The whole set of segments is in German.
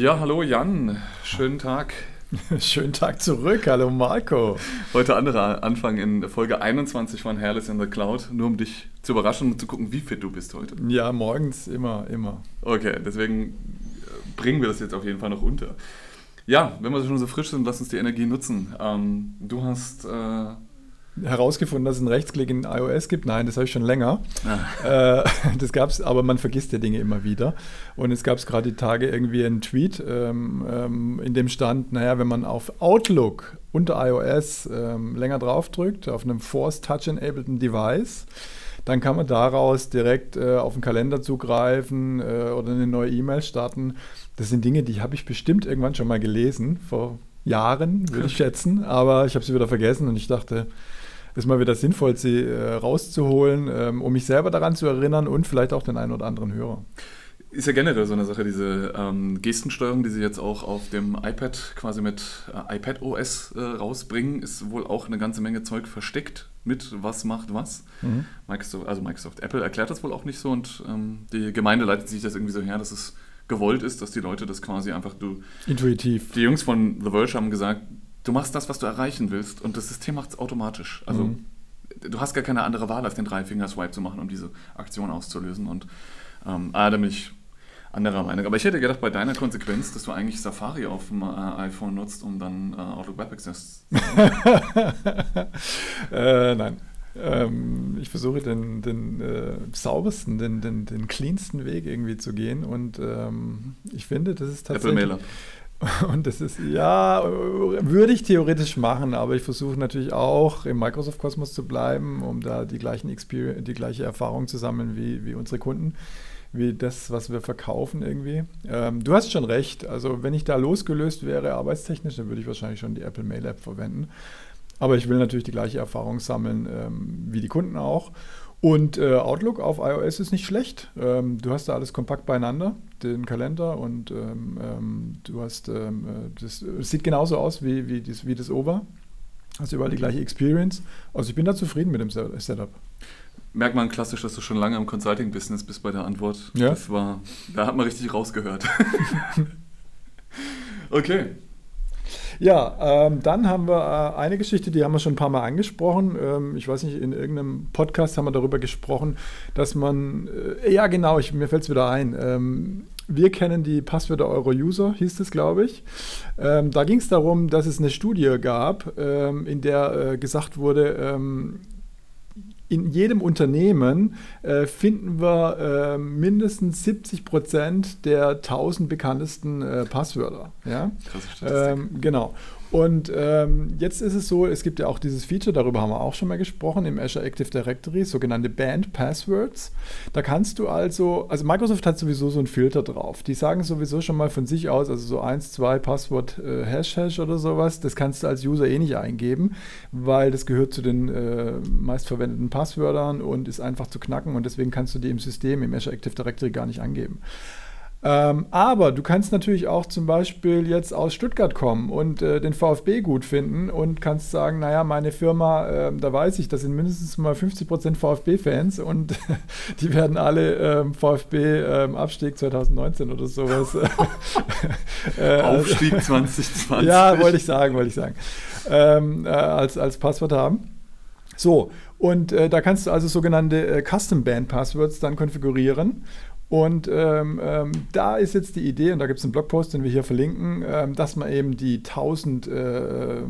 Ja, hallo Jan, schönen Tag. Schönen Tag zurück, hallo Marco. Heute anderer Anfang in Folge 21 von Hairless in the Cloud, nur um dich zu überraschen und zu gucken, wie fit du bist heute. Ja, morgens immer, immer. Okay, deswegen äh, bringen wir das jetzt auf jeden Fall noch unter. Ja, wenn wir schon so frisch sind, lass uns die Energie nutzen. Ähm, du hast äh, herausgefunden, dass es einen Rechtsklick in iOS gibt. Nein, das habe ich schon länger. Ah. Äh, das gab es, aber man vergisst ja Dinge immer wieder. Und es gab gerade die Tage irgendwie einen Tweet, ähm, ähm, in dem stand, naja, wenn man auf Outlook unter iOS ähm, länger draufdrückt, auf einem Force Touch-enabled Device, dann kann man daraus direkt äh, auf den Kalender zugreifen äh, oder eine neue E-Mail starten. Das sind Dinge, die habe ich bestimmt irgendwann schon mal gelesen, vor Jahren, würde ich schätzen, aber ich habe sie wieder vergessen und ich dachte, ist mal wieder sinnvoll, sie äh, rauszuholen, ähm, um mich selber daran zu erinnern und vielleicht auch den einen oder anderen Hörer. Ist ja generell so eine Sache, diese ähm, Gestensteuerung, die sie jetzt auch auf dem iPad quasi mit äh, iPad OS äh, rausbringen, ist wohl auch eine ganze Menge Zeug versteckt mit was macht was. Mhm. Microsoft, also Microsoft, Apple erklärt das wohl auch nicht so und ähm, die Gemeinde leitet sich das irgendwie so her, dass es gewollt ist, dass die Leute das quasi einfach du. Intuitiv. Die Jungs von The Verge haben gesagt, du machst das, was du erreichen willst und das System macht es automatisch. Also mhm. du hast gar keine andere Wahl, als den Drei-Finger-Swipe zu machen, um diese Aktion auszulösen. Und ähm, ah, da bin ich anderer Meinung. Aber ich hätte gedacht, bei deiner Konsequenz, dass du eigentlich Safari auf dem äh, iPhone nutzt, um dann äh, Outlook Web Access zu äh, Nein. Ähm, ich versuche den, den äh, saubersten, den, den, den cleansten Weg irgendwie zu gehen und ähm, ich finde, das ist tatsächlich... Apple Mailer. Und das ist, ja, würde ich theoretisch machen, aber ich versuche natürlich auch im Microsoft-Kosmos zu bleiben, um da die, gleichen die gleiche Erfahrung zu sammeln wie, wie unsere Kunden, wie das, was wir verkaufen irgendwie. Ähm, du hast schon recht, also wenn ich da losgelöst wäre, arbeitstechnisch, dann würde ich wahrscheinlich schon die Apple Mail App verwenden. Aber ich will natürlich die gleiche Erfahrung sammeln ähm, wie die Kunden auch. Und äh, Outlook auf iOS ist nicht schlecht. Ähm, du hast da alles kompakt beieinander, den Kalender und ähm, ähm du hast, ähm, äh, das, das, sieht genauso aus wie, wie, das, wie das Over. Hast überall die gleiche Experience. Also ich bin da zufrieden mit dem Setup. Merkt man klassisch, dass du schon lange im Consulting-Business bist bei der Antwort. Ja. Das war, da hat man richtig rausgehört. okay. Ja, ähm, dann haben wir äh, eine Geschichte, die haben wir schon ein paar Mal angesprochen. Ähm, ich weiß nicht, in irgendeinem Podcast haben wir darüber gesprochen, dass man, äh, ja genau, ich, mir fällt es wieder ein. Ähm, wir kennen die Passwörter Euro-User, hieß es, glaube ich. Ähm, da ging es darum, dass es eine Studie gab, ähm, in der äh, gesagt wurde, ähm, in jedem Unternehmen äh, finden wir äh, mindestens 70 Prozent der 1000 bekanntesten äh, Passwörter. Ja? Ähm, genau. Und ähm, jetzt ist es so, es gibt ja auch dieses Feature, darüber haben wir auch schon mal gesprochen, im Azure Active Directory, sogenannte Banned Passwords. Da kannst du also, also Microsoft hat sowieso so einen Filter drauf. Die sagen sowieso schon mal von sich aus, also so 1, 2 Passwort äh, Hash Hash oder sowas, das kannst du als User eh nicht eingeben, weil das gehört zu den äh, meistverwendeten Passwörtern und ist einfach zu knacken und deswegen kannst du die im System, im Azure Active Directory gar nicht angeben. Ähm, aber du kannst natürlich auch zum Beispiel jetzt aus Stuttgart kommen und äh, den VfB gut finden und kannst sagen, naja, meine Firma, äh, da weiß ich, das sind mindestens mal 50% VfB-Fans und die werden alle ähm, VfB-Abstieg ähm, 2019 oder sowas. äh, Aufstieg 2020. Ja, wollte ich sagen, wollte ich sagen. Ähm, äh, als, als Passwort haben. So, und äh, da kannst du also sogenannte äh, Custom Band Passwords dann konfigurieren. Und ähm, ähm, da ist jetzt die Idee, und da gibt es einen Blogpost, den wir hier verlinken, ähm, dass man eben die 1000, äh,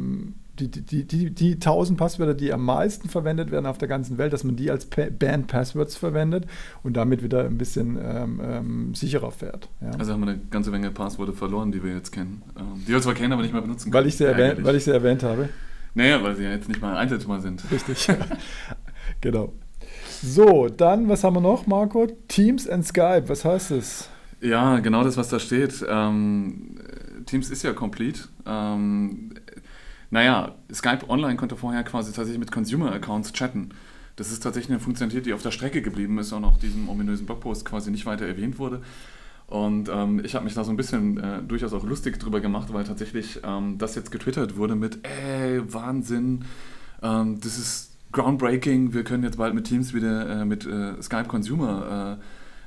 die, die, die, die 1000 Passwörter, die am meisten verwendet werden auf der ganzen Welt, dass man die als pa Band Passwords verwendet und damit wieder ein bisschen ähm, ähm, sicherer fährt. Ja. Also haben wir eine ganze Menge Passwörter verloren, die wir jetzt kennen. Ähm, die wir zwar kennen, aber nicht mehr benutzen können. Weil ich sie, erwähnt, weil ich sie erwähnt habe. Naja, weil sie ja jetzt nicht mal einsetzbar sind. Richtig. genau. So, dann, was haben wir noch, Marco? Teams and Skype, was heißt das? Ja, genau das, was da steht. Ähm, Teams ist ja complete. Ähm, naja, Skype Online konnte vorher quasi tatsächlich mit Consumer-Accounts chatten. Das ist tatsächlich eine Funktionalität, die auf der Strecke geblieben ist und auch diesem ominösen Blogpost quasi nicht weiter erwähnt wurde. Und ähm, ich habe mich da so ein bisschen äh, durchaus auch lustig drüber gemacht, weil tatsächlich ähm, das jetzt getwittert wurde mit, ey, Wahnsinn, ähm, das ist groundbreaking, wir können jetzt bald mit Teams wieder äh, mit äh, Skype Consumer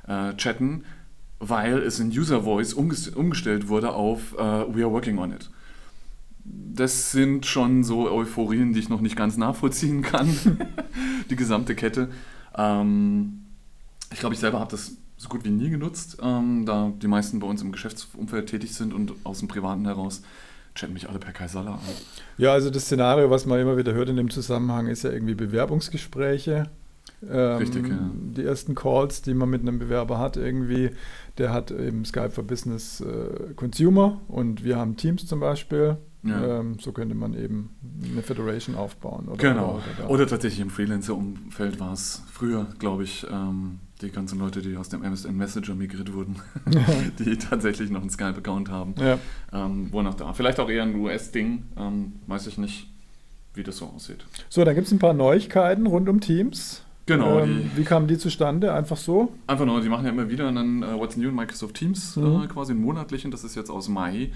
äh, äh chatten. weil es in User Voice umgestellt wurde auf uh, We are working on it. Das sind schon so Euphorien, die ich noch nicht ganz nachvollziehen kann, die gesamte Kette. Ähm, ich glaube, ich selber habe das so gut wie nie genutzt, ähm, da die meisten bei uns im Geschäftsumfeld tätig sind und aus dem Privaten heraus chatten mich alle per Kaisala an. Ja, also das Szenario, was man immer wieder hört in dem Zusammenhang, ist ja irgendwie Bewerbungsgespräche. Ähm, Richtig, ja. Die ersten Calls, die man mit einem Bewerber hat, irgendwie, der hat eben Skype for Business äh, Consumer und wir haben Teams zum Beispiel. Ja. Ähm, so könnte man eben eine Federation aufbauen. Oder, genau. Oder, oder, oder tatsächlich im Freelancer-Umfeld war es früher, glaube ich, ähm, die ganzen Leute, die aus dem MSN Messenger migriert wurden, die tatsächlich noch einen Skype-Account haben. Ja. Ähm, wo noch da. Vielleicht auch eher ein US-Ding, ähm, weiß ich nicht, wie das so aussieht. So, dann gibt es ein paar Neuigkeiten rund um Teams. Genau. Ähm, wie kamen die zustande? Einfach so? Einfach nur, die machen ja immer wieder einen uh, What's New in Microsoft Teams, mhm. äh, quasi einen monatlichen, das ist jetzt aus Mai.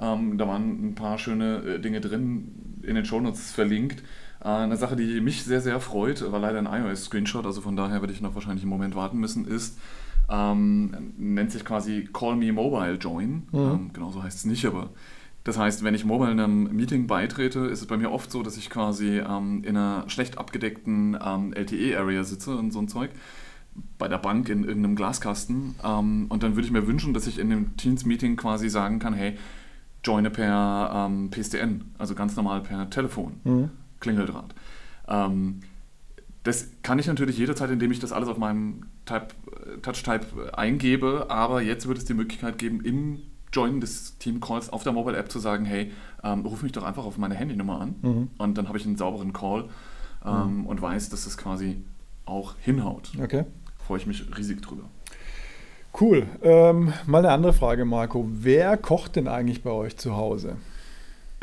Ähm, da waren ein paar schöne äh, Dinge drin, in den Shownotes verlinkt. Äh, eine Sache, die mich sehr, sehr freut, war leider ein iOS-Screenshot, also von daher werde ich noch wahrscheinlich einen Moment warten müssen, ist, ähm, nennt sich quasi Call Me Mobile Join. Mhm. Ähm, genau so heißt es nicht, aber das heißt, wenn ich mobile einem Meeting beitrete, ist es bei mir oft so, dass ich quasi ähm, in einer schlecht abgedeckten ähm, LTE-Area sitze und so ein Zeug bei der Bank in irgendeinem Glaskasten. Ähm, und dann würde ich mir wünschen, dass ich in dem Teams-Meeting quasi sagen kann, hey, joine per ähm, PSTN, also ganz normal per Telefon. Mhm. Klingeldraht. Ähm, das kann ich natürlich jederzeit, indem ich das alles auf meinem Touch-Type eingebe, aber jetzt wird es die Möglichkeit geben, im Join des Team-Calls auf der Mobile-App zu sagen, hey, ähm, ruf mich doch einfach auf meine Handynummer an mhm. und dann habe ich einen sauberen Call ähm, mhm. und weiß, dass das quasi auch hinhaut. Okay. Freue ich mich riesig drüber. Cool. Ähm, mal eine andere Frage, Marco. Wer kocht denn eigentlich bei euch zu Hause?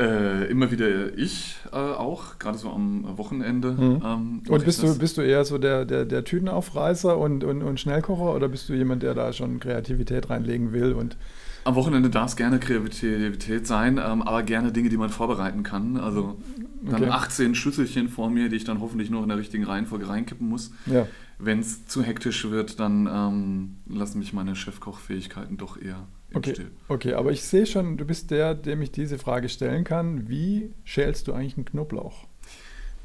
Äh, immer wieder ich äh, auch, gerade so am Wochenende. Mhm. Ähm, und bist du, bist du eher so der, der, der Tütenaufreißer und, und, und Schnellkocher oder bist du jemand, der da schon Kreativität reinlegen will? Und am Wochenende darf es gerne Kreativität sein, ähm, aber gerne Dinge, die man vorbereiten kann. Also dann okay. 18 Schüsselchen vor mir, die ich dann hoffentlich noch in der richtigen Reihenfolge reinkippen muss. Ja. Wenn es zu hektisch wird, dann ähm, lassen mich meine Chefkochfähigkeiten doch eher Okay, okay, aber ich sehe schon, du bist der, dem ich diese Frage stellen kann. Wie schälst du eigentlich einen Knoblauch?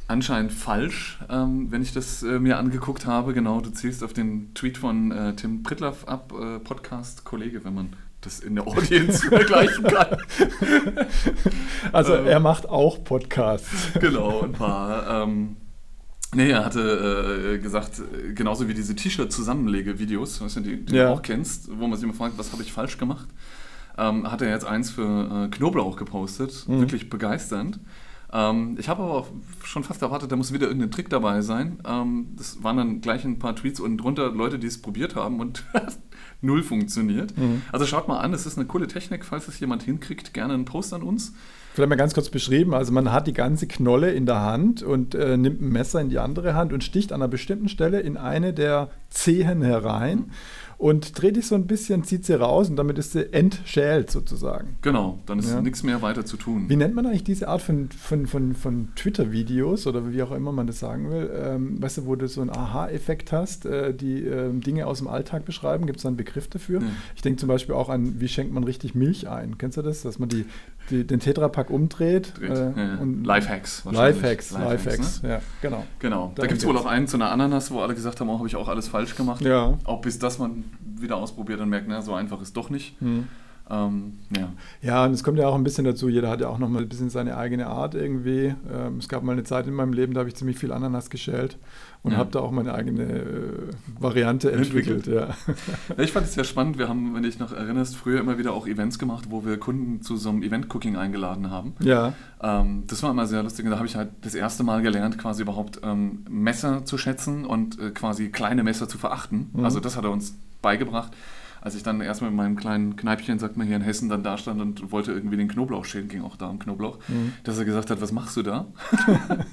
Anscheinend falsch, ähm, wenn ich das äh, mir angeguckt habe. Genau, du zielst auf den Tweet von äh, Tim Pritlaff ab, äh, Podcast-Kollege, wenn man das in der Audience vergleichen kann. Also ähm, er macht auch Podcasts. Genau, ein paar. Ähm, Nee, er hatte äh, gesagt, äh, genauso wie diese T-Shirt-Zusammenlege-Videos, weißt du, die, die ja. du auch kennst, wo man sich immer fragt, was habe ich falsch gemacht, ähm, hat er jetzt eins für äh, Knoblauch gepostet, mhm. wirklich begeisternd. Ähm, ich habe aber schon fast erwartet, da muss wieder irgendein Trick dabei sein. Ähm, das waren dann gleich ein paar Tweets und drunter Leute, die es probiert haben und null funktioniert. Mhm. Also schaut mal an, es ist eine coole Technik, falls es jemand hinkriegt, gerne einen Post an uns. Vielleicht mal ganz kurz beschrieben. Also man hat die ganze Knolle in der Hand und äh, nimmt ein Messer in die andere Hand und sticht an einer bestimmten Stelle in eine der Zehen herein. Mhm und dreht dich so ein bisschen, zieht sie raus und damit ist sie entschält sozusagen. Genau, dann ist ja. nichts mehr weiter zu tun. Wie nennt man eigentlich diese Art von, von, von, von Twitter-Videos oder wie auch immer man das sagen will? Ähm, weißt du, wo du so einen Aha-Effekt hast, äh, die äh, Dinge aus dem Alltag beschreiben? Gibt es da einen Begriff dafür? Ja. Ich denke zum Beispiel auch an, wie schenkt man richtig Milch ein? Kennst du das? Dass man die, die den Tetrapack umdreht. Äh, ja, und Lifehacks. Lifehacks, Lifehacks, ne? ja, genau. Genau. Da, da gibt es wohl auch einen zu einer Ananas, wo alle gesagt haben, oh, habe ich auch alles falsch gemacht. Ja. Auch bis das man wieder ausprobiert und merkt, na, so einfach ist doch nicht. Mhm. Ähm, ja. ja, und es kommt ja auch ein bisschen dazu, jeder hat ja auch noch mal ein bisschen seine eigene Art irgendwie. Ähm, es gab mal eine Zeit in meinem Leben, da habe ich ziemlich viel Ananas geschält und ja. habe da auch meine eigene äh, Variante entwickelt. entwickelt. Ja. ja. ich fand es sehr spannend. Wir haben, wenn du dich noch erinnerst, früher immer wieder auch Events gemacht, wo wir Kunden zu so einem Event-Cooking eingeladen haben. Ja. Ähm, das war immer sehr lustig. Und da habe ich halt das erste Mal gelernt, quasi überhaupt ähm, Messer zu schätzen und äh, quasi kleine Messer zu verachten. Mhm. Also das hat er uns beigebracht als ich dann erstmal in meinem kleinen Kneipchen, sagt man hier in Hessen, dann da stand und wollte irgendwie den Knoblauch schälen, ging auch da um Knoblauch, mhm. dass er gesagt hat, was machst du da? ich habe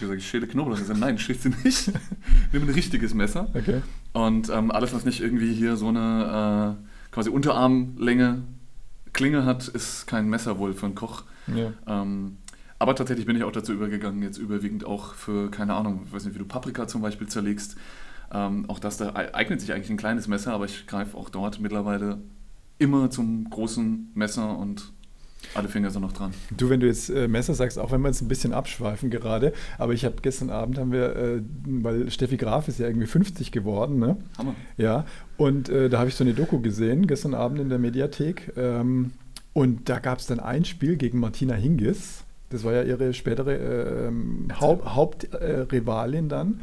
gesagt, ich schäle Knoblauch. Er gesagt, nein, schälst du nicht. Nimm ein richtiges Messer. Okay. Und ähm, alles, was nicht irgendwie hier so eine äh, quasi Unterarmlänge Klinge hat, ist kein Messer wohl für einen Koch. Ja. Ähm, aber tatsächlich bin ich auch dazu übergegangen, jetzt überwiegend auch für, keine Ahnung, ich weiß nicht, wie du Paprika zum Beispiel zerlegst, Ähm, auch das da eignet sich eigentlich ein kleines Messer, aber ich greife auch dort mittlerweile immer zum großen Messer und alle Finger sind noch dran. Du, wenn du jetzt äh, Messer sagst, auch wenn wir uns ein bisschen abschweifen gerade, aber ich habe gestern Abend haben wir, äh, weil Steffi Graf ist ja irgendwie 50 geworden, ne? Hammer. Ja, und äh, da habe ich so eine Doku gesehen, gestern Abend in der Mediathek. Ähm, und da gab es dann ein Spiel gegen Martina Hingis. Das war ja ihre spätere ähm, Haupt, Hauptrivalin dann.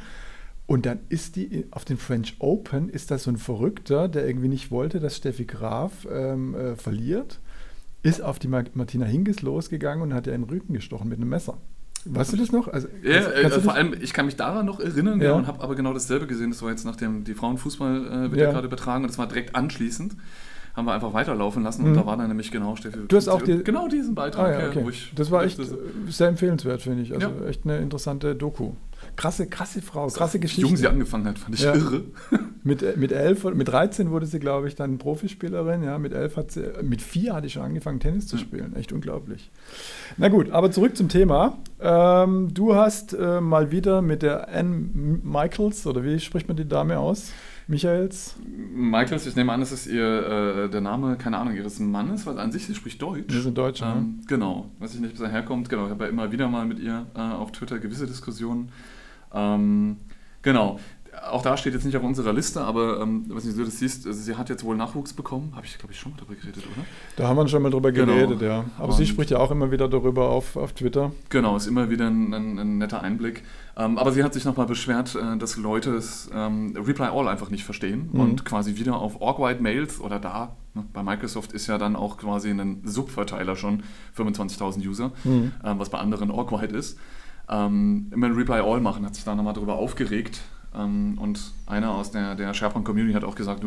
Und dann ist die auf den French Open, ist da so ein Verrückter, der irgendwie nicht wollte, dass Steffi Graf ähm, äh, verliert ist auf die Martina Hingis losgegangen und hat ihr in den Rücken gestochen mit einem Messer. Weißt du das noch? Also, ja, kannst, kannst äh, vor allem, ich kann mich daran noch erinnern ja. und habe aber genau dasselbe gesehen. Das war jetzt nachdem die Frauenfußball äh, wird ja. ja gerade übertragen und das war direkt anschließend. Haben wir einfach weiterlaufen lassen mhm. und da war dann nämlich genau Steffi. Du hast auch die, genau diesen Beitrag, ah, ja, okay. Das war echt sehr empfehlenswert, finde ich. Also echt eine interessante Doku. Krasse, krasse Frau, krasse Geschichte. Wie jung sie angefangen hat, fand ich ja. irre. mit, äh, mit, elf, mit 13 wurde sie, glaube ich, dann Profispielerin. Ja, mit elf hat sie, äh, mit vier hatte ich schon angefangen, Tennis zu spielen. Echt unglaublich. Na gut, aber zurück zum Thema. Ähm, du hast äh, mal wieder mit der Anne Michaels, oder wie spricht man die Dame aus? Michaels? Michaels, ich nehme an, das ist ihr äh, der Name, keine Ahnung, ihres Mannes, weil an sich sie spricht Deutsch. Wir sind Deutsche. Ähm, ne? Genau, weiß ich nicht, bis er herkommt. Genau, ich habe ja immer wieder mal mit ihr äh, auf Twitter gewisse Diskussionen. Ähm, genau. Auch da steht jetzt nicht auf unserer Liste, aber ähm, was nicht, du das siehst, also sie hat jetzt wohl Nachwuchs bekommen. Habe ich, glaube ich, schon mal darüber geredet, oder? Da haben wir schon mal drüber genau. geredet, ja. Aber Und sie spricht ja auch immer wieder darüber auf, auf Twitter. Genau, ist immer wieder ein, ein, ein netter Einblick. Ähm, aber sie hat sich nochmal beschwert, äh, dass Leute es ähm, Reply All einfach nicht verstehen mhm. und quasi wieder auf Awkward Mails oder da, ne, bei Microsoft ist ja dann auch quasi ein Subverteiler schon 25.000 User, mhm. ähm, was bei anderen Awkward ist ähm, immer ein Reply All machen, hat sich da nochmal darüber aufgeregt. Ähm, und einer aus der, der SharePoint Community hat auch gesagt,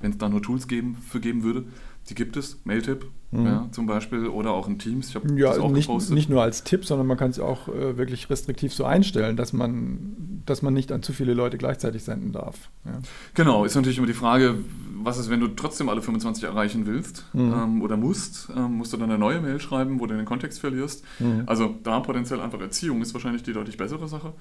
wenn es da nur Tools geben, für geben würde, die gibt es, Mailtip mhm. ja, zum Beispiel oder auch in Teams. Ich habe ja, das auch nicht, gepostet. Nicht nur als Tipp, sondern man kann es auch äh, wirklich restriktiv so einstellen, dass man, dass man nicht an zu viele Leute gleichzeitig senden darf. Ja. Genau, ist natürlich immer die Frage, was ist, wenn du trotzdem alle 25 erreichen willst mhm. ähm, oder musst? Ähm, musst du dann eine neue Mail schreiben, wo du den Kontext verlierst? Mhm. Also da potenziell einfach Erziehung ist wahrscheinlich die deutlich bessere Sache.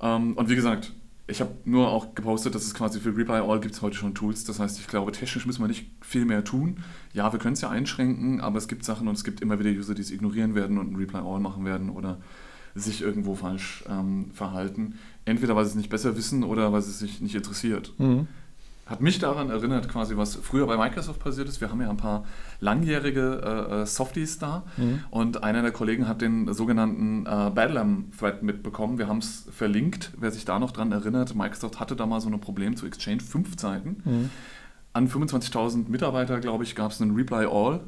Ähm, und wie gesagt, ich habe nur auch gepostet, dass es quasi für Reply All gibt es heute schon Tools. Das heißt, ich glaube, technisch müssen wir nicht viel mehr tun. Ja, wir können es ja einschränken, aber es gibt Sachen und es gibt immer wieder User, die es ignorieren werden und ein Reply All machen werden oder sich irgendwo falsch ähm, verhalten. Entweder weil sie es nicht besser wissen oder weil sie es sich nicht interessiert. Mhm hat mich daran erinnert, quasi, was früher bei Microsoft passiert ist. Wir haben ja ein paar langjährige äh, äh Softies da mhm. und einer der Kollegen hat den sogenannten äh, Badlam-Thread mitbekommen. Wir haben es verlinkt, wer sich da noch dran erinnert. Microsoft hatte da mal so ein Problem zu Exchange, fünf Zeiten. Mhm. An 25.000 Mitarbeiter, glaube ich, gab es einen Reply All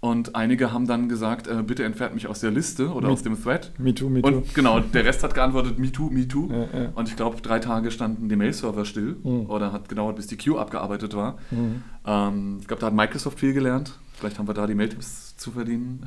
und einige haben dann gesagt, äh, bitte entfernt mich aus der Liste oder me, aus dem Thread. Me too, me too. Und genau, der Rest hat geantwortet, me too, me too. Ja, ja. Und ich glaube, drei Tage standen die Mail-Server still mhm. oder hat gedauert, bis die Queue abgearbeitet war. Mhm. Ähm, ich glaube, da hat Microsoft viel gelernt. Vielleicht haben wir da die Mailtipps zu verdienen.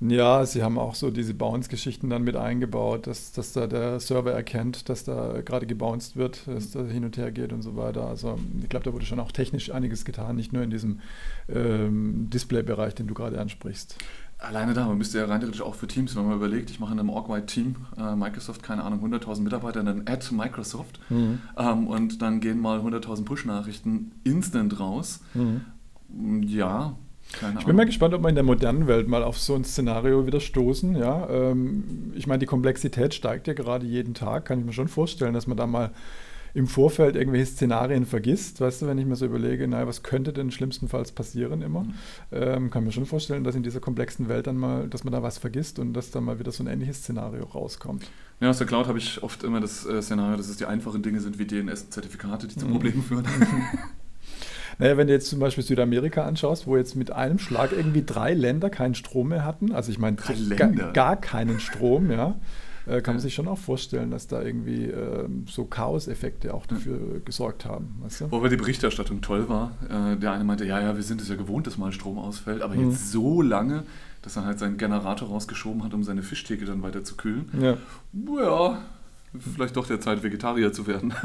Ja, sie haben auch so diese Bounce-Geschichten dann mit eingebaut, dass, dass da der Server erkennt, dass da gerade gebounced wird, dass da hin und her geht und so weiter. Also ich glaube, da wurde schon auch technisch einiges getan, nicht nur in diesem ähm, Display-Bereich, den du gerade ansprichst. Alleine da, man müsste ja rein theoretisch auch für Teams, wenn man überlegt, ich mache in einem Org-Wide-Team, äh, Microsoft, keine Ahnung, 100.000 Mitarbeiter, dann add Microsoft mhm. ähm, und dann gehen mal 100.000 Push-Nachrichten instant raus. Mhm. Ja, keine ich bin mal gespannt, ob wir in der modernen Welt mal auf so ein Szenario wieder stoßen. Ja? Ähm, ich meine, die Komplexität steigt ja gerade jeden Tag. Kann ich mir schon vorstellen, dass man da mal im Vorfeld irgendwelche Szenarien vergisst. Weißt du, wenn ich mir so überlege, naja, was könnte denn schlimmstenfalls passieren immer? Mhm. Ähm, kann mir schon vorstellen, dass in dieser komplexen Welt dann mal, dass man da was vergisst und dass dann mal wieder so ein ähnliches Szenario rauskommt. Ja, aus der Cloud habe ich oft immer das äh, Szenario, dass es die einfachen Dinge sind wie DNS-Zertifikate, die zu mhm. Problemen führen. Naja, wenn du jetzt zum Beispiel Südamerika anschaust, wo jetzt mit einem Schlag irgendwie drei Länder keinen Strom mehr hatten, also ich meine gar, gar keinen Strom, ja, äh, kann man sich schon auch vorstellen, dass da irgendwie äh, so Chaos-Effekte auch dafür gesorgt haben. Weißt du? Wobei die Berichterstattung toll war. Äh, der eine meinte, ja, ja, wir sind es ja gewohnt, dass mal Strom ausfällt, aber mhm. jetzt so lange, dass er halt seinen Generator rausgeschoben hat, um seine Fischtheke dann weiter zu kühlen. Ja. ja, vielleicht doch der Zeit, Vegetarier zu werden.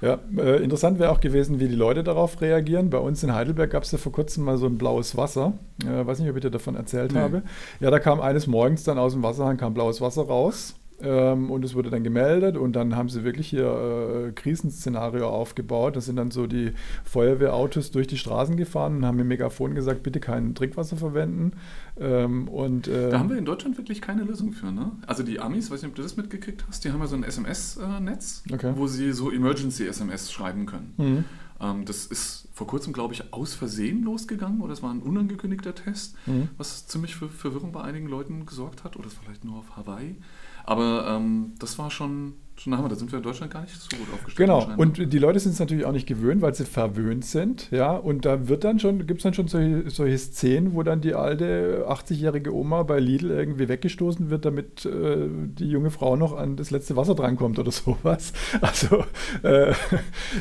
Ja, äh, interessant wäre auch gewesen, wie die Leute darauf reagieren. Bei uns in Heidelberg gab es ja vor kurzem mal so ein blaues Wasser. Äh, weiß nicht, ob ich dir davon erzählt nee. habe. Ja, da kam eines Morgens dann aus dem Wasserhahn kam blaues Wasser raus. Ähm, und es wurde dann gemeldet und dann haben sie wirklich hier äh, Krisenszenario aufgebaut. Da sind dann so die Feuerwehrautos durch die Straßen gefahren und haben mit Megafon gesagt, bitte kein Trinkwasser verwenden. Ähm, und, äh, da haben wir in Deutschland wirklich keine Lösung für. Ne? Also die Amis, weiß nicht, ob du das mitgekriegt hast, die haben ja so ein SMS-Netz, okay. wo sie so Emergency-SMS schreiben können. Mhm. Ähm, das ist vor kurzem, glaube ich, aus Versehen losgegangen oder es war ein unangekündigter Test, mhm. was ziemlich für Verwirrung bei einigen Leuten gesorgt hat oder vielleicht nur auf Hawaii. Aber ähm, das war schon Schon wir, da sind wir in Deutschland gar nicht so gut aufgestellt. Genau, und die Leute sind es natürlich auch nicht gewöhnt, weil sie verwöhnt sind, ja, und da wird dann schon, gibt es dann schon solche, solche, Szenen, wo dann die alte 80-jährige Oma bei Lidl irgendwie weggestoßen wird, damit äh, die junge Frau noch an das letzte Wasser drankommt oder sowas. Also äh,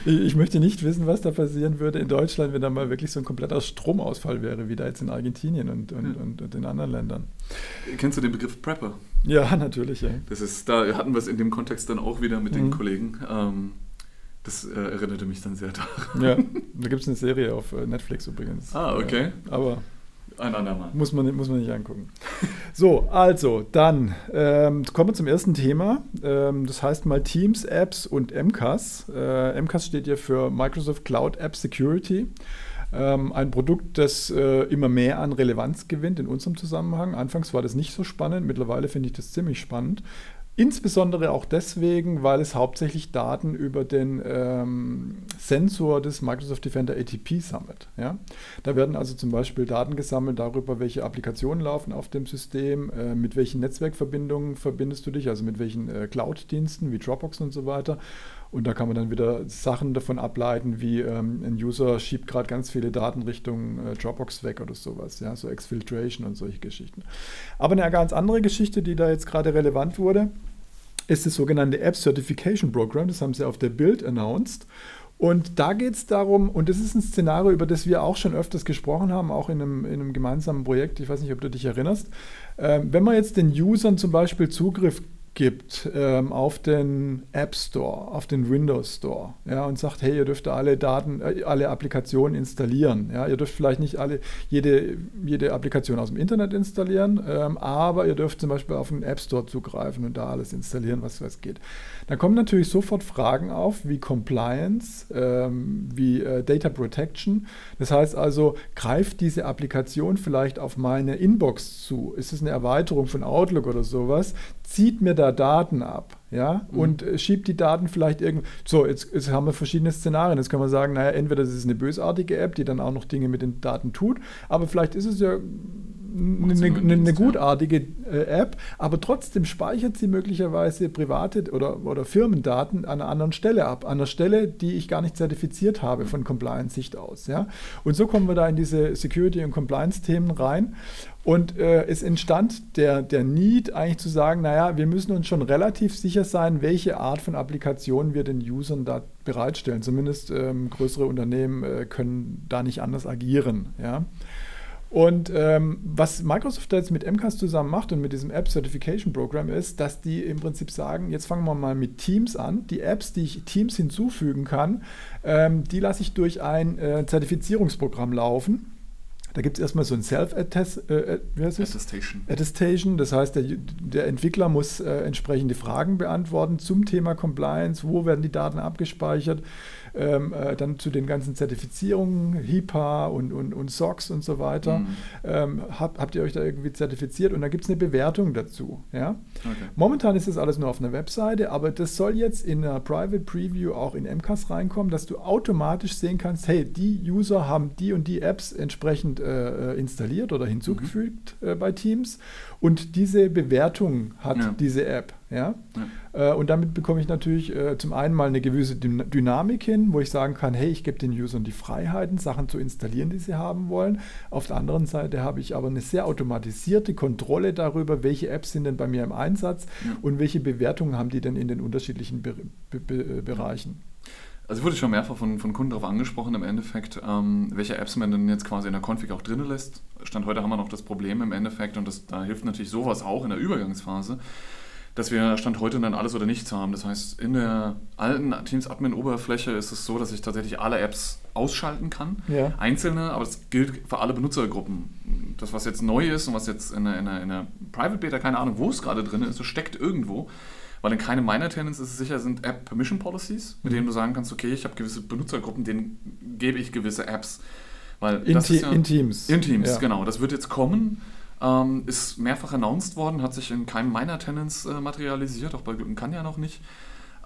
ich möchte nicht wissen, was da passieren würde in Deutschland, wenn da mal wirklich so ein kompletter Stromausfall wäre, wie da jetzt in Argentinien und, und, ja. und, und in anderen Ländern. Kennst du den Begriff Prepper? Ja, natürlich, ja. Das ist, da hatten wir es in dem Kontext dann auch wieder mit mhm. den Kollegen. Ähm, das äh, erinnerte mich dann sehr daran. Ja, da gibt es eine Serie auf äh, Netflix übrigens. Ah, okay. Äh, aber ein andermal. Muss man, muss man nicht angucken. So, also dann ähm, kommen wir zum ersten Thema. Ähm, das heißt mal Teams, Apps und MCAS. Äh, MCAS steht ja für Microsoft Cloud App Security. Ähm, ein Produkt, das äh, immer mehr an Relevanz gewinnt in unserem Zusammenhang. Anfangs war das nicht so spannend, mittlerweile finde ich das ziemlich spannend. Insbesondere auch deswegen, weil es hauptsächlich Daten über den ähm, Sensor des Microsoft Defender ATP sammelt. Ja? Da werden also zum Beispiel Daten gesammelt darüber, welche Applikationen laufen auf dem System, äh, mit welchen Netzwerkverbindungen verbindest du dich, also mit welchen äh, Cloud-Diensten wie Dropbox und so weiter. Und da kann man dann wieder Sachen davon ableiten, wie ähm, ein User schiebt gerade ganz viele Daten Richtung äh, Dropbox weg oder sowas, ja, so Exfiltration und solche Geschichten. Aber eine ganz andere Geschichte, die da jetzt gerade relevant wurde, ist das sogenannte App Certification Program. Das haben sie auf der Bild announced. Und da geht es darum, und das ist ein Szenario, über das wir auch schon öfters gesprochen haben, auch in einem, in einem gemeinsamen Projekt, ich weiß nicht, ob du dich erinnerst, äh, wenn man jetzt den Usern zum Beispiel Zugriff gibt ähm, auf den App Store, auf den Windows Store, ja, und sagt, hey, ihr dürft alle Daten, äh, alle Applikationen installieren. Ja, ihr dürft vielleicht nicht alle, jede, jede Applikation aus dem Internet installieren, ähm, aber ihr dürft zum Beispiel auf den App Store zugreifen und da alles installieren, was, was geht. Dann kommen natürlich sofort Fragen auf, wie Compliance, ähm, wie äh, Data Protection. Das heißt also, greift diese Applikation vielleicht auf meine Inbox zu? Ist es eine Erweiterung von Outlook oder sowas? Zieht mir da Daten ab, ja, mhm. und äh, schiebt die Daten vielleicht irgendwie. So, jetzt, jetzt, haben wir verschiedene Szenarien. Jetzt kann man sagen, naja, entweder das ist eine bösartige App, die dann auch noch Dinge mit den Daten tut, aber vielleicht ist es ja eine, eine, eine gutartige äh, App, aber trotzdem speichert sie möglicherweise private oder, oder Firmendaten an einer anderen Stelle ab, an einer Stelle, die ich gar nicht zertifiziert habe von Compliance-Sicht aus. Ja? Und so kommen wir da in diese Security- und Compliance-Themen rein. Und äh, es entstand der, der Need, eigentlich zu sagen, naja, wir müssen uns schon relativ sicher sein, welche Art von Applikationen wir den Usern da bereitstellen. Zumindest ähm, größere Unternehmen äh, können da nicht anders agieren. Ja? Und ähm, was Microsoft jetzt mit MCAS zusammen macht und mit diesem App Certification Program ist, dass die im Prinzip sagen, jetzt fangen wir mal mit Teams an. Die Apps, die ich Teams hinzufügen kann, ähm, die lasse ich durch ein äh, Zertifizierungsprogramm laufen. Da gibt es erstmal so ein Self-Attestation. Äh, Attestation. Das heißt, der, der Entwickler muss äh, entsprechende Fragen beantworten zum Thema Compliance. Wo werden die Daten abgespeichert? Ähm, äh, dann zu den ganzen Zertifizierungen, HIPAA und, und, und SOX und so weiter. Mhm. Ähm, hab, habt ihr euch da irgendwie zertifiziert? Und da gibt es eine Bewertung dazu. Ja? Okay. Momentan ist das alles nur auf einer Webseite, aber das soll jetzt in einer Private Preview auch in MCAS reinkommen, dass du automatisch sehen kannst, hey, die User haben die und die Apps entsprechend äh, äh installiert oder hinzugefügt mhm. äh, bei Teams und diese Bewertung hat ja. diese App. Ja? ja. Äh, und damit bekomme ich natürlich äh, zum einen mal eine gewisse Dynamik hin, wo ich sagen kann, hey, ich gebe den Usern die Freiheiten, Sachen zu installieren, die sie haben wollen. Auf der anderen Seite habe ich aber eine sehr automatisierte Kontrolle darüber, welche Apps sind denn bei mir im Einsatz und welche Bewertungen haben die denn in den unterschiedlichen Be Be Be Bereichen. Also wurde schon mehrfach von, von Kunden darauf angesprochen, im Endeffekt, ähm, welche Apps man denn jetzt quasi in der Config auch drin lässt. Stand heute haben wir noch das Problem im Endeffekt und das, da hilft natürlich sowas auch in der Übergangsphase, dass wir Stand heute dann alles oder nichts haben. Das heißt, in der alten Teams-Admin-Oberfläche ist es so, dass ich tatsächlich alle Apps ausschalten kann. Ja. Einzelne, aber das gilt für alle Benutzergruppen. das, was jetzt neu ist und was jetzt in einer, in einer, in einer Private Beta, keine Ahnung, wo es gerade drin ist, es steckt irgendwo. Weil in keinem meiner Tenants ist es sicher, sind App Permission Policies, mit denen du sagen kannst, okay, ich habe gewisse Benutzergruppen, denen gebe ich gewisse Apps. Weil in, das ja, in Teams. In Teams, Ja. genau. Das wird jetzt kommen. Ähm, ist mehrfach announced worden, hat sich in keinem meiner Tenants äh, materialisiert, auch bei Glücken kann ja noch nicht.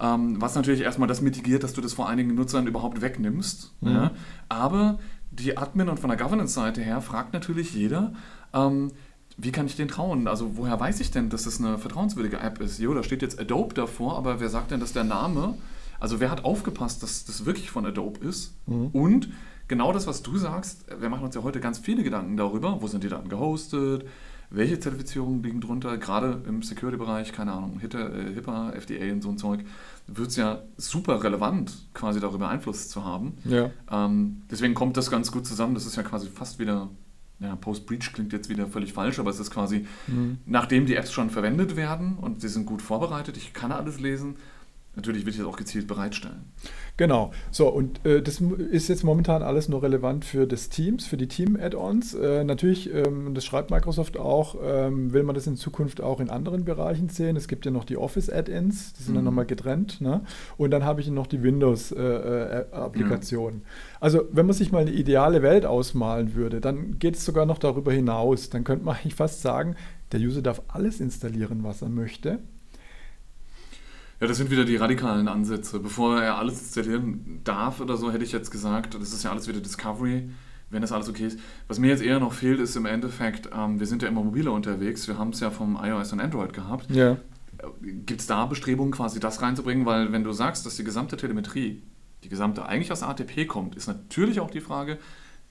Ähm, was natürlich erstmal das mitigiert, dass du das vor einigen Nutzern überhaupt wegnimmst. Mhm. Ja. Aber die Admin und von der Governance-Seite her fragt natürlich jeder, ähm, wie kann ich den trauen? Also woher weiß ich denn, dass das eine vertrauenswürdige App ist? Jo, da steht jetzt Adobe davor, aber wer sagt denn, dass der Name, also wer hat aufgepasst, dass das wirklich von Adobe ist? Mhm. Und genau das, was du sagst, wir machen uns ja heute ganz viele Gedanken darüber, wo sind die Daten gehostet, welche Zertifizierungen liegen drunter, gerade im Security-Bereich, keine Ahnung, HIPAA, äh, HIPAA, FDA und so ein Zeug, wird es ja super relevant, quasi darüber Einfluss zu haben. Ja. Ähm, deswegen kommt das ganz gut zusammen. Das ist ja quasi fast wieder, ja, Post-Breach klingt jetzt wieder völlig falsch, aber es ist quasi, Mhm. nachdem die Apps schon verwendet werden und sie sind gut vorbereitet, ich kann alles lesen, natürlich will ich das auch gezielt bereitstellen. Genau. So, und äh, das ist jetzt momentan alles nur relevant für das Teams, für die Team-Add-ons. Äh, natürlich, ähm, das schreibt Microsoft auch, ähm, will man das in Zukunft auch in anderen Bereichen sehen. Es gibt ja noch die Office-Add-ins, die sind dann Mhm. nochmal getrennt. Ne? Und dann habe ich noch die Windows-Applikation. Also, wenn man sich mal eine ideale Welt ausmalen würde, dann geht es sogar noch darüber hinaus. Dann könnte man eigentlich fast sagen, der User darf alles installieren, was er möchte. Ja, das sind wieder die radikalen Ansätze. Bevor er alles installieren darf oder so, hätte ich jetzt gesagt, das ist ja alles wieder Discovery, wenn das alles okay ist. Was mir jetzt eher noch fehlt, ist im Endeffekt, ähm, wir sind ja immer mobile unterwegs, wir haben es ja vom iOS und Android gehabt. Ja. Gibt es da Bestrebungen, quasi das reinzubringen? Weil wenn du sagst, dass die gesamte Telemetrie, die gesamte eigentlich aus ATP kommt, ist natürlich auch die Frage,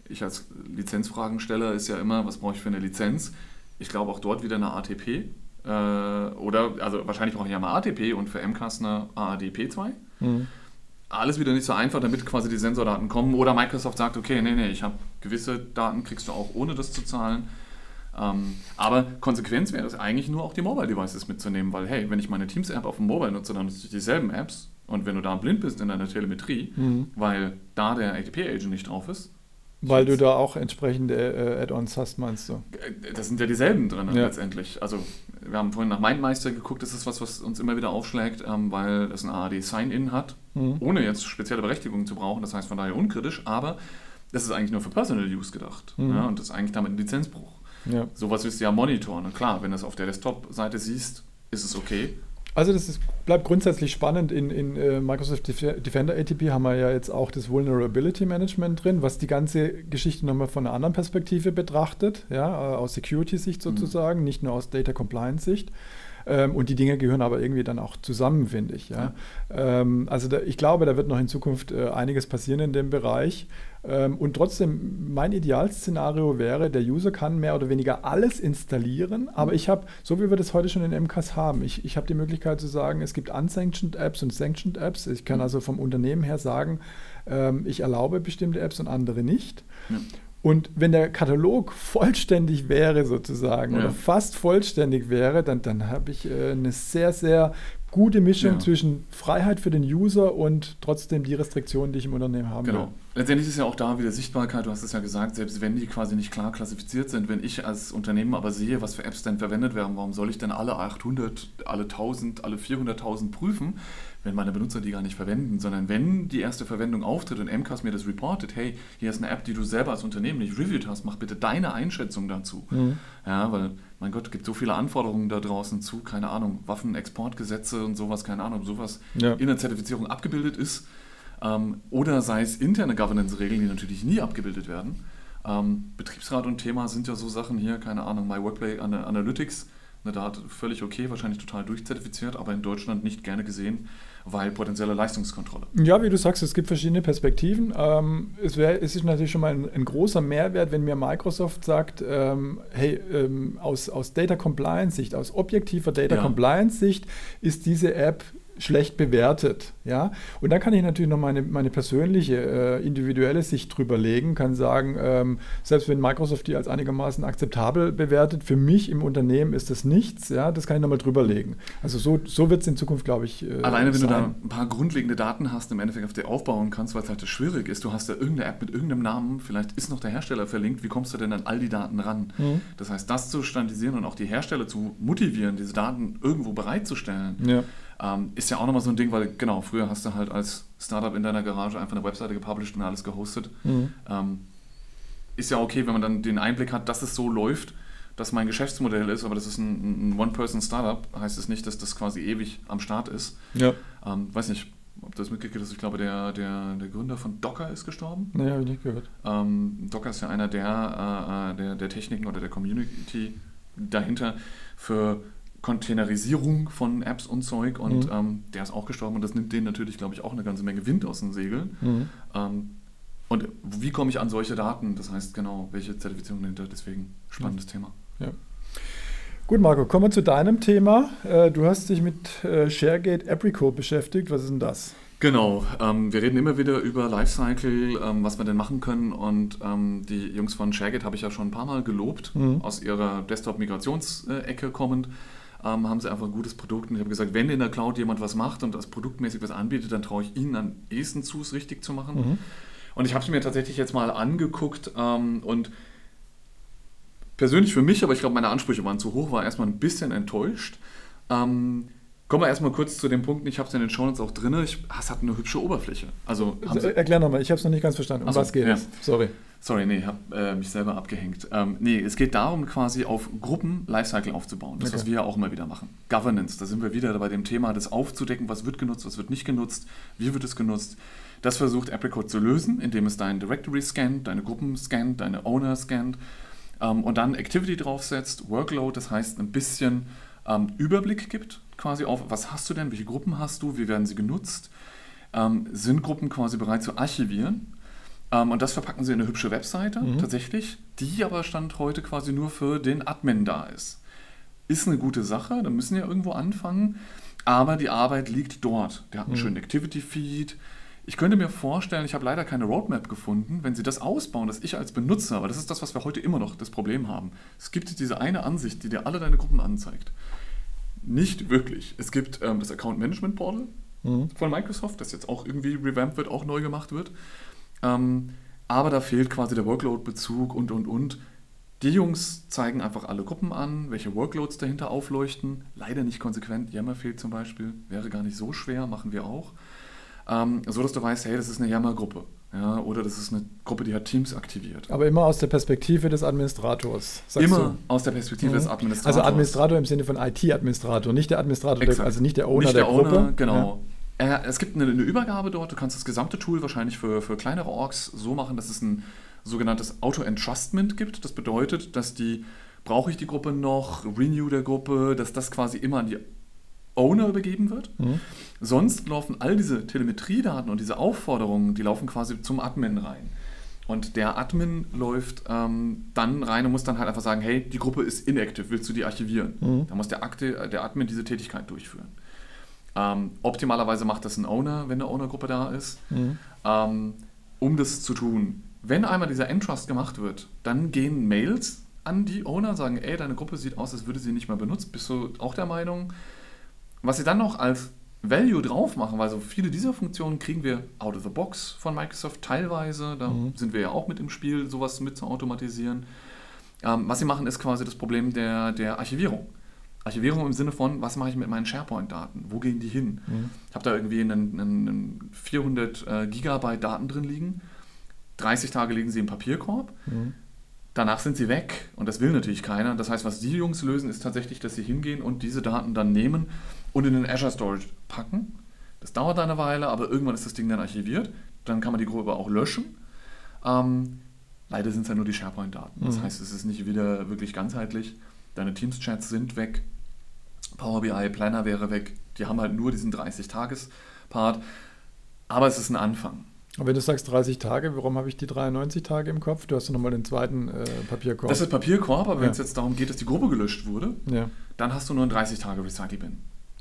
ich als Lizenzfragensteller ist ja immer, was brauche ich für eine Lizenz? Ich glaube auch dort wieder eine ATP. Äh, oder, also wahrscheinlich brauche ich ja mal ATP und für MCAS eine AADP2. Mhm. Alles wieder nicht so einfach, damit quasi die Sensordaten kommen. Oder Microsoft sagt, okay, nee, nee, ich habe gewisse Daten, kriegst du auch ohne das zu zahlen. Ähm, aber Konsequenz wäre es eigentlich nur auch die Mobile Devices mitzunehmen, weil hey, wenn ich meine Teams-App auf dem Mobile nutze, dann nutze ich dieselben Apps. Und wenn du da blind bist in deiner Telemetrie, Mhm. weil da der ATP-Agent nicht drauf ist, Weil du da auch entsprechende äh, Add-ons hast, meinst du? äh, das sind ja dieselben drin Ja. letztendlich. Also wir haben vorhin nach MindMeister geguckt, das ist was, was uns immer wieder aufschlägt, ähm, weil es ein AAD-Sign-In hat, Mhm. ohne jetzt spezielle Berechtigungen zu brauchen, das heißt von daher unkritisch, aber das ist eigentlich nur für Personal Use gedacht. Mhm. Ja, und das ist eigentlich damit ein Lizenzbruch. Ja. Sowas wirst du ja monitoren. Und klar, wenn du es auf der Desktop-Seite siehst, ist es okay. Also das ist, bleibt grundsätzlich spannend. In, in äh, Microsoft Def- Defender ATP haben wir ja jetzt auch das Vulnerability Management drin, was die ganze Geschichte nochmal von einer anderen Perspektive betrachtet, ja, äh, aus Security-Sicht sozusagen, nicht nur aus Data Compliance-Sicht. Ähm, und die Dinge gehören aber irgendwie dann auch zusammen, finde ich. Ja. Ähm, also da, ich glaube, da wird noch in Zukunft äh, einiges passieren in dem Bereich. Ähm, und trotzdem, mein Idealszenario wäre, der User kann mehr oder weniger alles installieren, aber ich habe, so wie wir das heute schon in MCAS haben, ich, ich habe die Möglichkeit zu sagen, es gibt unsanctioned Apps und sanctioned Apps. Ich kann Mhm. also vom Unternehmen her sagen, ähm, ich erlaube bestimmte Apps und andere nicht. Ja. Und wenn der Katalog vollständig wäre sozusagen Ja. oder fast vollständig wäre, dann, dann habe ich äh, eine sehr, sehr gute Mischung Ja. zwischen Freiheit für den User und trotzdem die Restriktionen, die ich im Unternehmen haben Genau. Letztendlich ist ja auch da wieder Sichtbarkeit, du hast es ja gesagt, selbst wenn die quasi nicht klar klassifiziert sind, wenn ich als Unternehmen aber sehe, was für Apps denn verwendet werden, warum soll ich denn alle 800, alle 1000, alle 400.000 prüfen, wenn meine Benutzer die gar nicht verwenden, sondern wenn die erste Verwendung auftritt und MCAS mir das reportet, hey, hier ist eine App, die du selber als Unternehmen nicht reviewed hast, mach bitte deine Einschätzung dazu. Mhm. Ja, weil, mein Gott, es gibt so viele Anforderungen da draußen zu, keine Ahnung, Waffenexportgesetze und sowas, keine Ahnung, ob sowas Ja. in der Zertifizierung abgebildet ist. Ähm, oder sei es interne Governance-Regeln, die natürlich nie abgebildet werden. Ähm, Betriebsrat und Thema sind ja so Sachen hier, keine Ahnung, My Workplace Ana- Analytics, eine Daten völlig okay, wahrscheinlich total durchzertifiziert, aber in Deutschland nicht gerne gesehen, weil potenzielle Leistungskontrolle. Ja, wie du sagst, es gibt verschiedene Perspektiven. Ähm, es, wär, es ist natürlich schon mal ein, ein großer Mehrwert, wenn mir Microsoft sagt, ähm, hey, ähm, aus, aus Data Compliance Sicht, aus objektiver Data Ja. Compliance Sicht ist diese App schlecht bewertet. Ja? Und dann kann ich natürlich noch meine, meine persönliche, äh, individuelle Sicht drüber legen, kann sagen, ähm, selbst wenn Microsoft die als einigermaßen akzeptabel bewertet, für mich im Unternehmen ist das nichts, ja, das kann ich nochmal drüber legen. Also so, so wird es in Zukunft, glaube ich. Äh, Alleine, wenn sein. du da ein paar grundlegende Daten hast, im Endeffekt auf die aufbauen kannst, weil es halt schwierig ist, du hast da irgendeine App mit irgendeinem Namen, vielleicht ist noch der Hersteller verlinkt, wie kommst du denn an all die Daten ran? Mhm. Das heißt, das zu standardisieren und auch die Hersteller zu motivieren, diese Daten irgendwo bereitzustellen. Ja ähm, ist ja auch nochmal so ein Ding, weil genau, früher hast du halt als Startup in deiner Garage einfach eine Webseite gepublished und alles gehostet. Mhm. Ähm, ist ja okay, wenn man dann den Einblick hat, dass es so läuft, dass mein Geschäftsmodell ist, aber das ist ein, ein One-Person-Startup, heißt es nicht, dass das quasi ewig am Start ist. Ja. Ähm, weiß nicht, ob du das mitgekriegt hast, ich glaube, der, der, der Gründer von Docker ist gestorben. Nee, habe ich nicht gehört. Ähm, Docker ist ja einer der, äh, äh, der, der Techniken oder der Community dahinter für Containerisierung von Apps und Zeug und mhm. ähm, der ist auch gestorben und das nimmt denen natürlich, glaube ich, auch eine ganze Menge Wind aus den Segeln. Mhm. Ähm, und wie komme ich an solche Daten? Das heißt genau, welche Zertifizierung dahinter, deswegen spannendes ja. Thema. Ja. Gut, Marco, kommen wir zu deinem Thema. Äh, du hast dich mit äh, ShareGate Apricot beschäftigt. Was ist denn das? Genau, ähm, wir reden immer wieder über Lifecycle, ähm, was wir denn machen können und ähm, die Jungs von ShareGate habe ich ja schon ein paar Mal gelobt, mhm. aus ihrer Desktop-Migrationsecke kommend ähm, haben sie einfach ein gutes Produkt. Und ich habe gesagt, wenn in der Cloud jemand was macht und das produktmäßig was anbietet, dann traue ich ihnen am ehesten zu, es richtig zu machen. Mhm. Und ich habe es mir tatsächlich jetzt mal angeguckt ähm, und persönlich für mich, aber ich glaube, meine Ansprüche waren zu hoch, war erstmal ein bisschen enttäuscht. Ähm, Kommen wir erstmal kurz zu den Punkten. Ich habe es in den Shownotes auch drin. es hat eine hübsche Oberfläche. Also, Erklär nochmal, ich habe es noch nicht ganz verstanden. Um also, was geht ja. es? Sorry. Sorry, nee, ich habe äh, mich selber abgehängt. Ähm, nee, es geht darum, quasi auf Gruppen Lifecycle aufzubauen. Das, okay. was wir ja auch immer wieder machen. Governance, da sind wir wieder bei dem Thema, das aufzudecken, was wird genutzt, was wird nicht genutzt, wie wird es genutzt. Das versucht Apricot zu lösen, indem es dein Directory scannt, deine Gruppen scannt, deine Owner scannt ähm, und dann Activity draufsetzt, Workload, das heißt ein bisschen ähm, Überblick gibt quasi auf, was hast du denn, welche Gruppen hast du, wie werden sie genutzt, ähm, sind Gruppen quasi bereit zu archivieren ähm, und das verpacken sie in eine hübsche Webseite mhm. tatsächlich, die aber Stand heute quasi nur für den Admin da ist. Ist eine gute Sache, da müssen ja irgendwo anfangen, aber die Arbeit liegt dort. Der hat einen mhm. schönen Activity-Feed. Ich könnte mir vorstellen, ich habe leider keine Roadmap gefunden, wenn sie das ausbauen, dass ich als Benutzer, aber das ist das, was wir heute immer noch das Problem haben. Es gibt diese eine Ansicht, die dir alle deine Gruppen anzeigt. Nicht wirklich. Es gibt ähm, das Account Management Portal mhm. von Microsoft, das jetzt auch irgendwie revamped wird, auch neu gemacht wird. Ähm, aber da fehlt quasi der Workload-Bezug und, und, und. Die Jungs zeigen einfach alle Gruppen an, welche Workloads dahinter aufleuchten. Leider nicht konsequent. Yammer fehlt zum Beispiel. Wäre gar nicht so schwer, machen wir auch. Ähm, so dass du weißt, hey, das ist eine Yammer-Gruppe. Ja, oder das ist eine Gruppe, die hat Teams aktiviert. Aber immer aus der Perspektive des Administrators. Immer du? aus der Perspektive mhm. des Administrators. Also Administrator im Sinne von IT-Administrator, nicht der Administrator, der, also nicht der Owner nicht der, der Owner, Gruppe. Genau. Ja. Äh, es gibt eine, eine, Übergabe dort. Du kannst das gesamte Tool wahrscheinlich für, für kleinere Orgs so machen, dass es ein sogenanntes Auto-Entrustment gibt. Das bedeutet, dass die, brauche ich die Gruppe noch, Renew der Gruppe, dass das quasi immer an die Owner übergeben wird. Mhm. Sonst laufen all diese Telemetriedaten und diese Aufforderungen, die laufen quasi zum Admin rein. Und der Admin läuft ähm, dann rein und muss dann halt einfach sagen, hey, die Gruppe ist inactive, willst du die archivieren? Mhm. Da muss der, Akte, der Admin diese Tätigkeit durchführen. Ähm, optimalerweise macht das ein Owner, wenn eine Owner-Gruppe da ist, mhm. ähm, um das zu tun. Wenn einmal dieser Entrust gemacht wird, dann gehen Mails an die Owner, sagen, ey, deine Gruppe sieht aus, als würde sie nicht mehr benutzt. Bist du auch der Meinung? Was sie dann noch als Value drauf machen, weil so viele dieser Funktionen kriegen wir out of the box von Microsoft teilweise. Da mhm. sind wir ja auch mit im Spiel, sowas mit zu automatisieren. Ähm, was sie machen, ist quasi das Problem der, der Archivierung. Archivierung im Sinne von, was mache ich mit meinen SharePoint-Daten? Wo gehen die hin? Mhm. Ich habe da irgendwie einen, einen 400 äh, Gigabyte Daten drin liegen. 30 Tage liegen sie im Papierkorb. Mhm. Danach sind sie weg und das will natürlich keiner. Das heißt, was die Jungs lösen, ist tatsächlich, dass sie hingehen und diese Daten dann nehmen und in den Azure Storage packen. Das dauert eine Weile, aber irgendwann ist das Ding dann archiviert. Dann kann man die Gruppe auch löschen. Ähm, leider sind es ja nur die SharePoint-Daten. Das mhm. heißt, es ist nicht wieder wirklich ganzheitlich. Deine Teams-Chats sind weg. Power BI Planner wäre weg. Die haben halt nur diesen 30-Tages-Part. Aber es ist ein Anfang. Aber wenn du sagst 30 Tage, warum habe ich die 93 Tage im Kopf? Du hast ja nochmal den zweiten äh, Papierkorb. Das ist Papierkorb, aber ja. wenn es jetzt darum geht, dass die Gruppe gelöscht wurde, ja. dann hast du nur einen 30 Tage Recycle-Bin.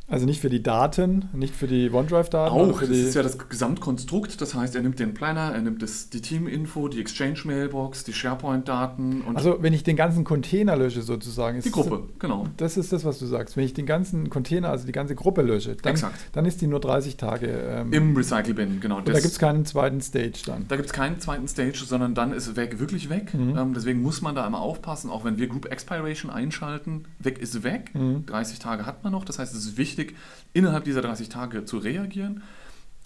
Also nicht für die Daten, nicht für die OneDrive-Daten. Auch, für das ist ja das Gesamtkonstrukt. Das heißt, er nimmt den Planner, er nimmt das, die Team-Info, die Exchange-Mailbox, die SharePoint-Daten also wenn ich den ganzen Container lösche sozusagen. Ist die Gruppe, genau. Das ist das, was du sagst. Wenn ich den ganzen Container, also die ganze Gruppe lösche, dann, dann ist die nur 30 Tage. Ähm, Im Recycle-Bin, genau. und da gibt es keinen zweiten Stage dann. Da gibt es keinen zweiten Stage, sondern dann ist weg, wirklich weg. Mhm. Ähm, deswegen muss man da immer aufpassen, auch wenn wir Group Expiration einschalten, weg ist weg. Mhm. 30 Tage hat man noch. Das heißt, es ist wichtig, innerhalb dieser 30 Tage zu reagieren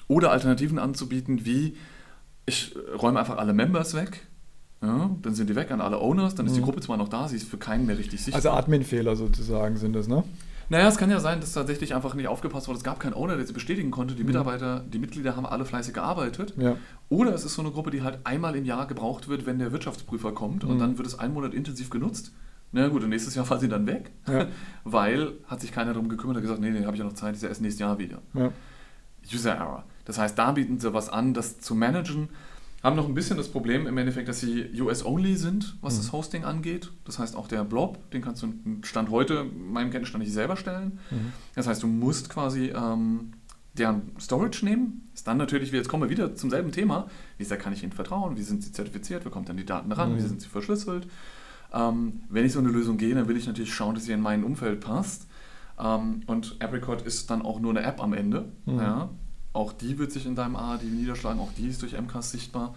oder Alternativen anzubieten, wie ich räume einfach alle Members weg. Ja, dann sind die weg an alle Owners, dann ist die Mhm. Gruppe zwar noch da, sie ist für keinen mehr richtig sichtbar. Also Admin-Fehler sozusagen sind das, ne? Naja, es kann ja sein, dass tatsächlich einfach nicht aufgepasst wurde. Es gab keinen Owner, der sie bestätigen konnte. Die Mhm. Mitarbeiter, die Mitglieder haben alle fleißig gearbeitet. Ja. Oder es ist so eine Gruppe, die halt einmal im Jahr gebraucht wird, wenn der Wirtschaftsprüfer kommt und Mhm. dann wird es einen Monat intensiv genutzt. Na gut, und nächstes Jahr war sie dann weg, Ja. weil hat sich keiner darum gekümmert, hat gesagt, nee, nee, habe ich ja noch Zeit, ist ja erst nächstes Jahr wieder. ja. User Error. Das heißt, da bieten sie was an, das zu managen. Haben noch ein bisschen das Problem im Endeffekt, dass sie US-only sind, was Mhm. das Hosting angeht. Das heißt, auch der Blob, den kannst du Stand heute, meinem Kenntnisstand, nicht selber stellen. Mhm. Das heißt, du musst quasi ähm, deren Storage nehmen. Ist dann natürlich, jetzt kommen wir wieder zum selben Thema. Wie sehr kann ich ihnen vertrauen? Wie sind sie zertifiziert? Wie kommt dann die Daten ran? Mhm. Wie sind sie verschlüsselt? Ähm, wenn ich so eine Lösung gehe, dann will ich natürlich schauen, dass sie in mein Umfeld passt. Ähm, und Apricot ist dann auch nur eine App am Ende. Mhm. Ja. Auch die wird sich in deinem ARD niederschlagen. Auch die ist durch MCAS sichtbar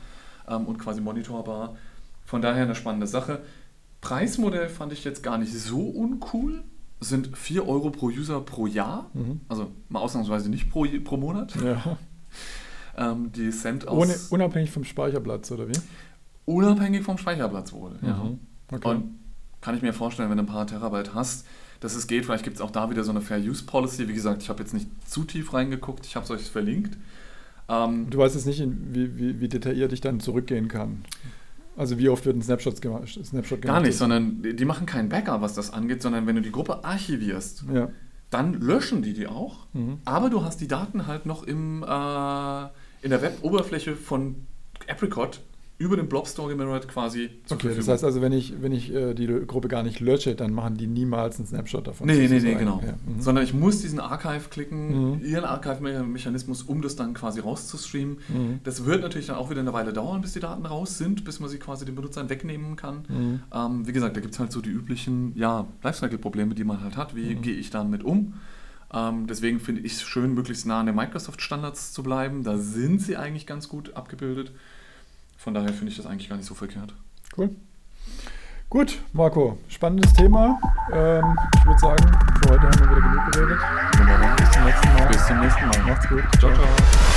ähm, und quasi monitorbar. Von daher eine spannende Sache. Preismodell fand ich jetzt gar nicht so uncool. Sind 4 Euro pro User pro Jahr. Mhm. Also mal ausnahmsweise nicht pro, pro Monat. ja. Ähm, die Cent aus. Ohne, unabhängig vom Speicherplatz, oder wie? unabhängig vom Speicherplatz wohl. Ja. Okay. Und kann ich mir vorstellen, wenn du ein paar Terabyte hast, dass es geht. Vielleicht gibt es auch da wieder so eine Fair Use Policy. Wie gesagt, ich habe jetzt nicht zu tief reingeguckt. Ich habe es euch verlinkt. Ähm, Du weißt jetzt nicht, wie, wie, wie detailliert ich dann zurückgehen kann. Also wie oft wird ein Snapshot gemacht? Snapshot gar gemacht? nicht, sondern die machen kein Backup, was das angeht, sondern wenn du die Gruppe archivierst, Ja. dann löschen die die auch. Mhm. Aber du hast die Daten halt noch im, äh, in der Web-Oberfläche von Apricot über den Blob Store gemirrored quasi zur Okay, das Verfügung. heißt also, wenn ich, wenn ich äh, die Gruppe gar nicht lösche, dann machen die niemals einen Snapshot davon. Nee, nee, nee, genau. Ja. Mhm. Sondern ich muss diesen Archive klicken, Mhm. ihren Archive-Mechanismus, um das dann quasi rauszustreamen. Mhm. Das wird natürlich dann auch wieder eine Weile dauern, bis die Daten raus sind, bis man sie quasi den Benutzern wegnehmen kann. Mhm. Ähm, wie gesagt, da gibt es halt so die üblichen ja, Lifecycle-Probleme, die man halt hat. Wie Mhm. gehe ich damit um? Ähm, deswegen finde ich es schön, möglichst nah an den Microsoft-Standards zu bleiben. Da sind sie eigentlich ganz gut abgebildet. Von daher finde ich das eigentlich gar nicht so verkehrt. Cool. Gut, Marco, spannendes Thema. Ähm, ich würde sagen, für heute haben wir wieder genug geredet. Bis zum nächsten Mal. Bis zum nächsten Mal. Macht's gut. Ciao, ciao.